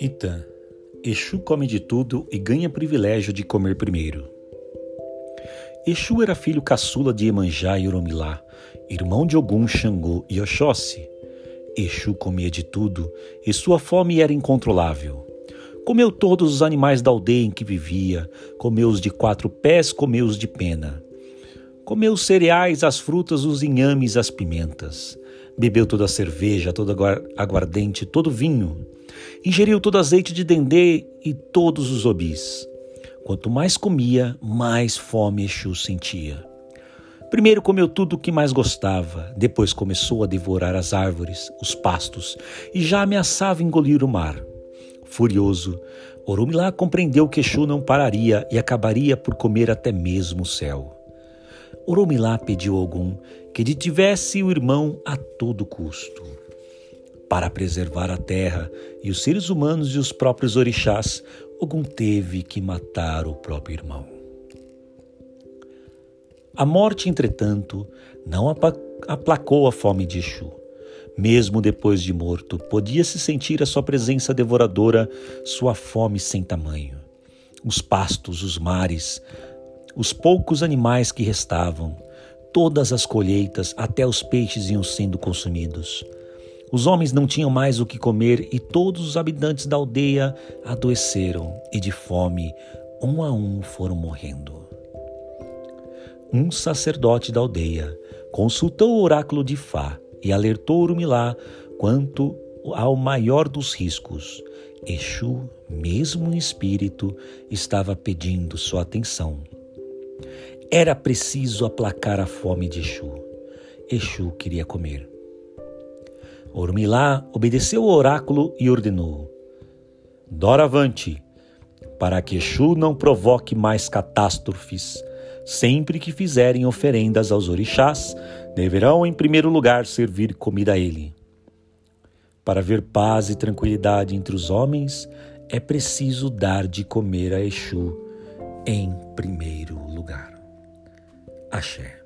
Itã, Exu come de tudo e ganha privilégio de comer primeiro. Exu era filho caçula de Emanjá e Oromilá, irmão de Ogum, Xangô e Oxóssi. Exu comia de tudo e sua fome era incontrolável. Comeu todos os animais da aldeia em que vivia, comeu os de quatro pés, comeu os de pena. Comeu os cereais, as frutas, os inhames, as pimentas. Bebeu toda a cerveja, todo aguardente, todo vinho. Ingeriu todo azeite de dendê e todos os obis. Quanto mais comia, mais fome Exu sentia. Primeiro comeu tudo o que mais gostava, depois começou a devorar as árvores, os pastos, e já ameaçava engolir o mar. Furioso, Orumilá compreendeu que Exu não pararia e acabaria por comer até mesmo o céu. Orumilá pediu a Ogum que detivesse o irmão a todo custo. Para preservar a terra e os seres humanos e os próprios orixás, Ogum teve que matar o próprio irmão. A morte, entretanto, não aplacou a fome de Exu. Mesmo depois de morto, podia-se sentir a sua presença devoradora, sua fome sem tamanho. Os pastos, os mares, os poucos animais que restavam, todas as colheitas, até os peixes iam sendo consumidos. Os homens não tinham mais o que comer e todos os habitantes da aldeia adoeceram e de fome, um a um, foram morrendo. Um sacerdote da aldeia consultou o oráculo de Fá e alertou Urumilá quanto ao maior dos riscos. Exu, mesmo em espírito, estava pedindo sua atenção. Era preciso aplacar a fome de Exu. Exu queria comer. Urumilá obedeceu ao oráculo e ordenou: Doravante, para que Exu não provoque mais catástrofes, sempre que fizerem oferendas aos orixás, deverão em primeiro lugar servir comida a ele. Para ver paz e tranquilidade entre os homens, é preciso dar de comer a Exu em primeiro lugar. Axé.